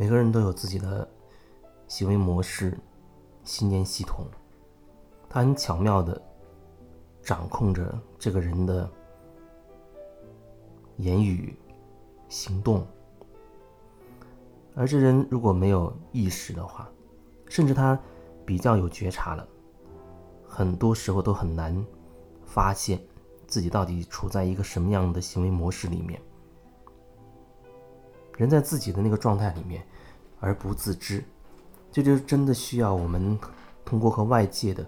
每个人都有自己的行为模式、信念系统，它很巧妙的掌控着这个人的言语、行动。而这人如果没有意识的话，甚至他比较有觉察了，很多时候都很难发现自己到底处在一个什么样的行为模式里面。人在自己的那个状态里面，而不自知，这就真的需要我们通过和外界的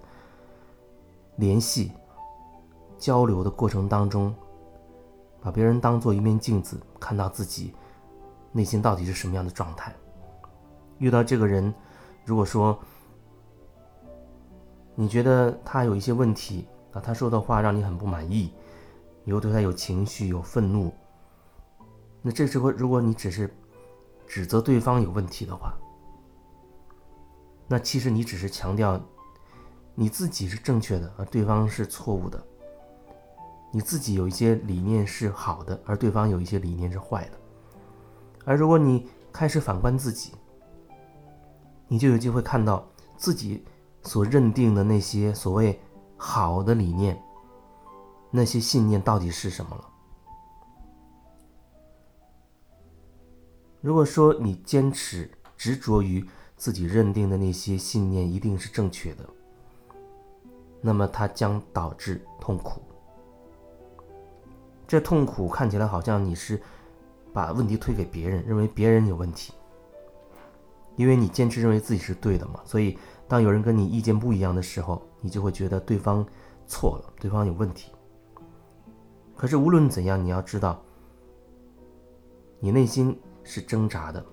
联系、交流的过程当中，把别人当做一面镜子，看到自己内心到底是什么样的状态。遇到这个人，如果说你觉得他有一些问题啊，他说的话让你很不满意，你又对他有情绪、有愤怒。那这时候，如果你只是指责对方有问题的话，那其实你只是强调你自己是正确的，而对方是错误的。你自己有一些理念是好的，而对方有一些理念是坏的。而如果你开始反观自己，你就有机会看到自己所认定的那些所谓好的理念，那些信念到底是什么了。如果说你坚持执着于自己认定的那些信念一定是正确的，那么它将导致痛苦。这痛苦看起来好像你是把问题推给别人，认为别人有问题，因为你坚持认为自己是对的嘛。所以当有人跟你意见不一样的时候，你就会觉得对方错了，对方有问题。可是无论怎样，你要知道，你内心。是挣扎的。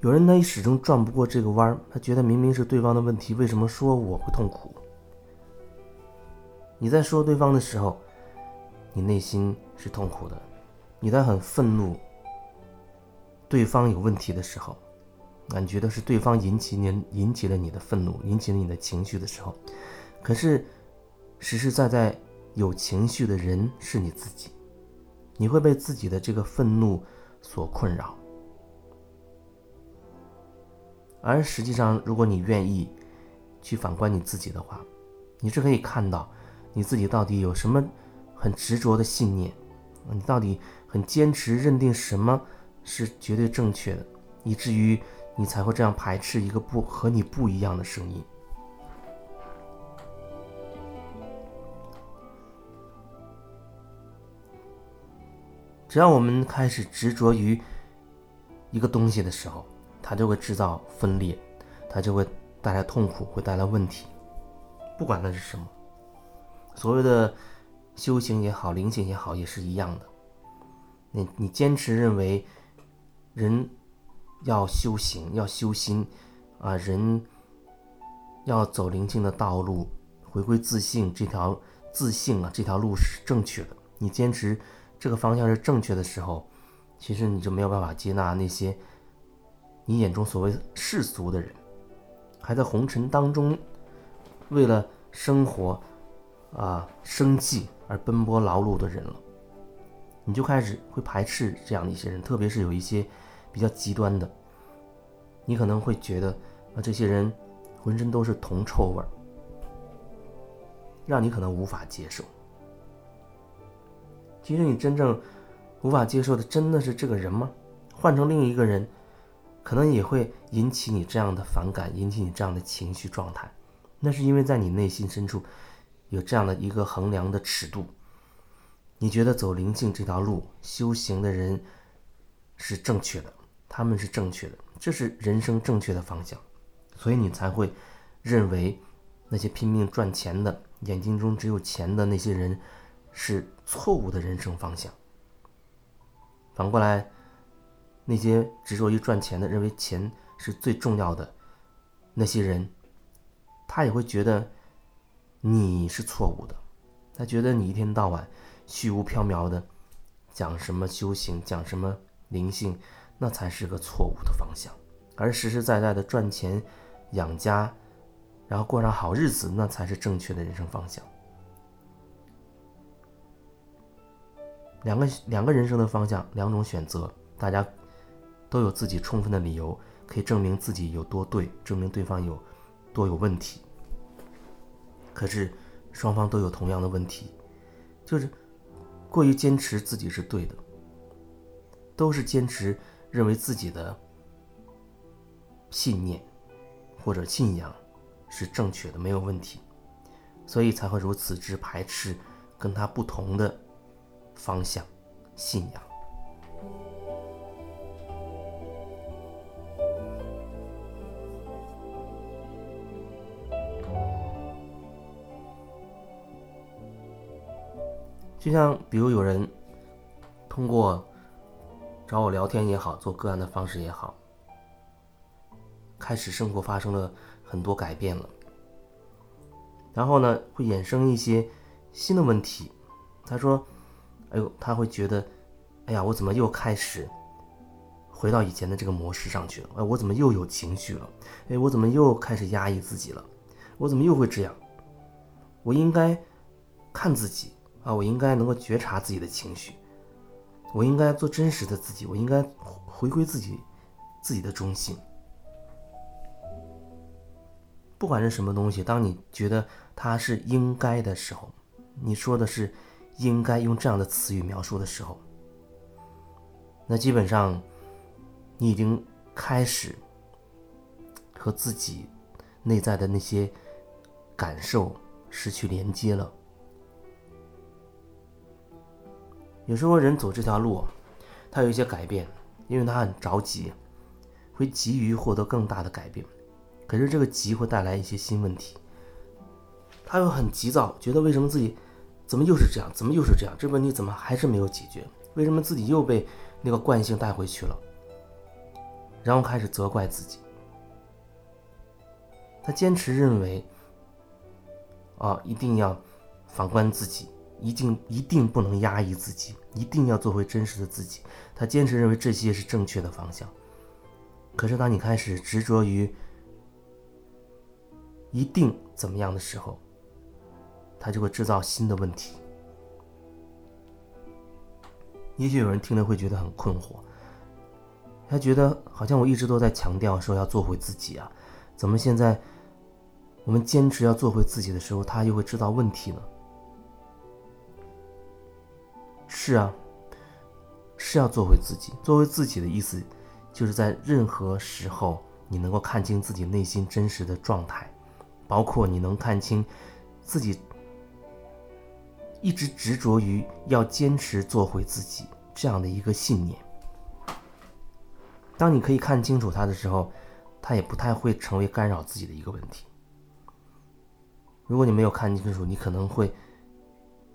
有人呢，始终转不过这个弯儿，他觉得明明是对方的问题，为什么说我会痛苦？你在说对方的时候，你内心是痛苦的；你在很愤怒，对方有问题的时候，感，觉得是对方引起你引起了你的愤怒，引起了你的情绪的时候，可是实实在在有情绪的人是你自己。你会被自己的这个愤怒所困扰，而实际上，如果你愿意去反观你自己的话，你是可以看到你自己到底有什么很执着的信念，你到底很坚持认定什么是绝对正确的，以至于你才会这样排斥一个不和你不一样的声音。只要我们开始执着于一个东西的时候，它就会制造分裂，它就会带来痛苦，会带来问题。不管那是什么，所谓的修行也好，灵性也好，也是一样的。你你坚持认为人要修行，要修心啊，人要走灵性的道路，回归自信这条自信啊，这条路是正确的。你坚持。这个方向是正确的时候，其实你就没有办法接纳那些你眼中所谓世俗的人，还在红尘当中为了生活啊生计而奔波劳碌的人了。你就开始会排斥这样的一些人，特别是有一些比较极端的，你可能会觉得啊这些人浑身都是铜臭味儿，让你可能无法接受。其实你真正无法接受的，真的是这个人吗？换成另一个人，可能也会引起你这样的反感，引起你这样的情绪状态。那是因为在你内心深处有这样的一个衡量的尺度，你觉得走灵性这条路，修行的人是正确的，他们是正确的，这是人生正确的方向，所以你才会认为那些拼命赚钱的、眼睛中只有钱的那些人。是错误的人生方向。反过来，那些执着于赚钱的、认为钱是最重要的那些人，他也会觉得你是错误的。他觉得你一天到晚虚无缥缈的讲什么修行、讲什么灵性，那才是个错误的方向。而实实在在的赚钱、养家，然后过上好日子，那才是正确的人生方向。两个两个人生的方向，两种选择，大家都有自己充分的理由可以证明自己有多对，证明对方有多有问题。可是双方都有同样的问题，就是过于坚持自己是对的，都是坚持认为自己的信念或者信仰是正确的，没有问题，所以才会如此之排斥跟他不同的方向信仰。就像比如有人通过找我聊天也好，做个案的方式也好，开始生活发生了很多改变了，然后呢会衍生一些新的问题。他说：“哎呦，他会觉得，哎呀，我怎么又开始回到以前的这个模式上去了？哎，我怎么又有情绪了？哎，我怎么又开始压抑自己了？我怎么又会这样？我应该看自己。”啊，我应该能够觉察自己的情绪，我应该做真实的自己，我应该回归自己自己的中心。不管是什么东西，当你觉得它是应该的时候，你说的是应该用这样的词语描述的时候，那基本上你已经开始和自己内在的那些感受失去连接了。有时候人走这条路，他有一些改变，因为他很着急，会急于获得更大的改变。可是这个急会带来一些新问题，他又很急躁，觉得为什么自己怎么又是这样，怎么又是这样？这问题怎么还是没有解决？为什么自己又被那个惯性带回去了？然后开始责怪自己。他坚持认为，啊，一定要反观自己。一定一定不能压抑自己，一定要做回真实的自己。他坚持认为这些是正确的方向。可是当你开始执着于一定怎么样的时候，他就会制造新的问题。也许有人听了会觉得很困惑，他觉得好像我一直都在强调说要做回自己啊，怎么现在我们坚持要做回自己的时候，他又会制造问题呢？是啊，是要做回自己。做回自己的意思，就是在任何时候，你能够看清自己内心真实的状态，包括你能看清自己一直执着于要坚持做回自己这样的一个信念。当你可以看清楚他的时候，他也不太会成为干扰自己的一个问题。如果你没有看清楚，你可能会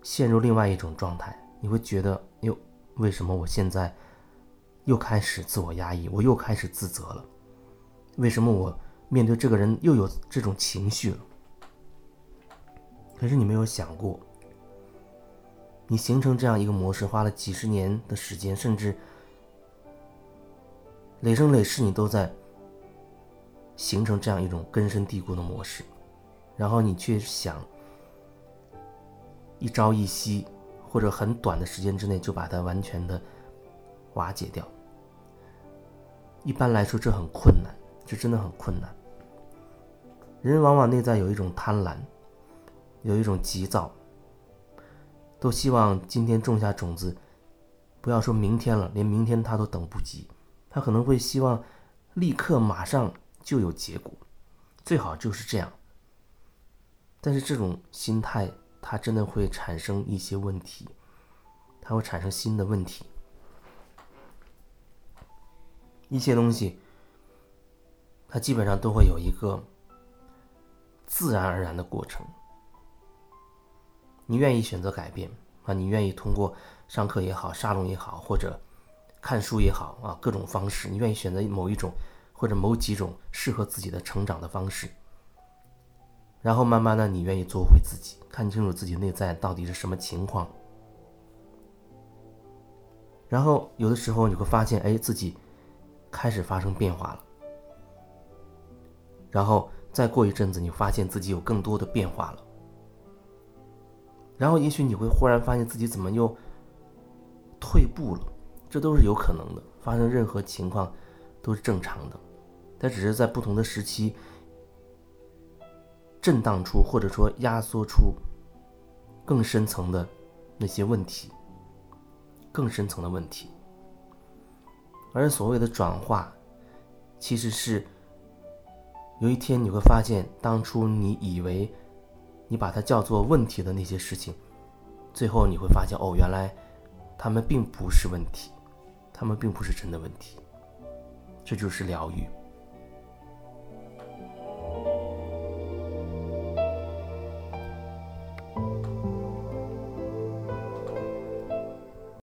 陷入另外一种状态。你会觉得，哟，为什么我现在又开始自我压抑，我又开始自责了？为什么我面对这个人又有这种情绪了？可是你没有想过，你形成这样一个模式，花了几十年的时间，甚至累生累世，你都在形成这样一种根深蒂固的模式，然后你却想一朝一夕。或者很短的时间之内就把它完全的瓦解掉。一般来说，这很困难，这真的很困难。人往往内在有一种贪婪，有一种急躁，都希望今天种下种子，不要说明天了，连明天他都等不及。他可能会希望立刻马上就有结果，最好就是这样。但是这种心态。它真的会产生一些问题，它会产生新的问题。一些东西，它基本上都会有一个自然而然的过程。你愿意选择改变啊？你愿意通过上课也好、沙龙也好，或者看书也好啊，各种方式，你愿意选择某一种或者某几种适合自己的成长的方式。然后慢慢的，你愿意做回自己，看清楚自己内在到底是什么情况。然后有的时候你会发现，哎，自己开始发生变化了。然后再过一阵子，你发现自己有更多的变化了。然后也许你会忽然发现自己怎么又退步了，这都是有可能的。发生任何情况，都是正常的，它只是在不同的时期震荡出或者说压缩出更深层的那些问题，更深层的问题。而所谓的转化，其实是有一天你会发现，当初你以为你把它叫做问题的那些事情，最后你会发现，哦，原来他们并不是问题，他们并不是真的问题。这就是疗愈。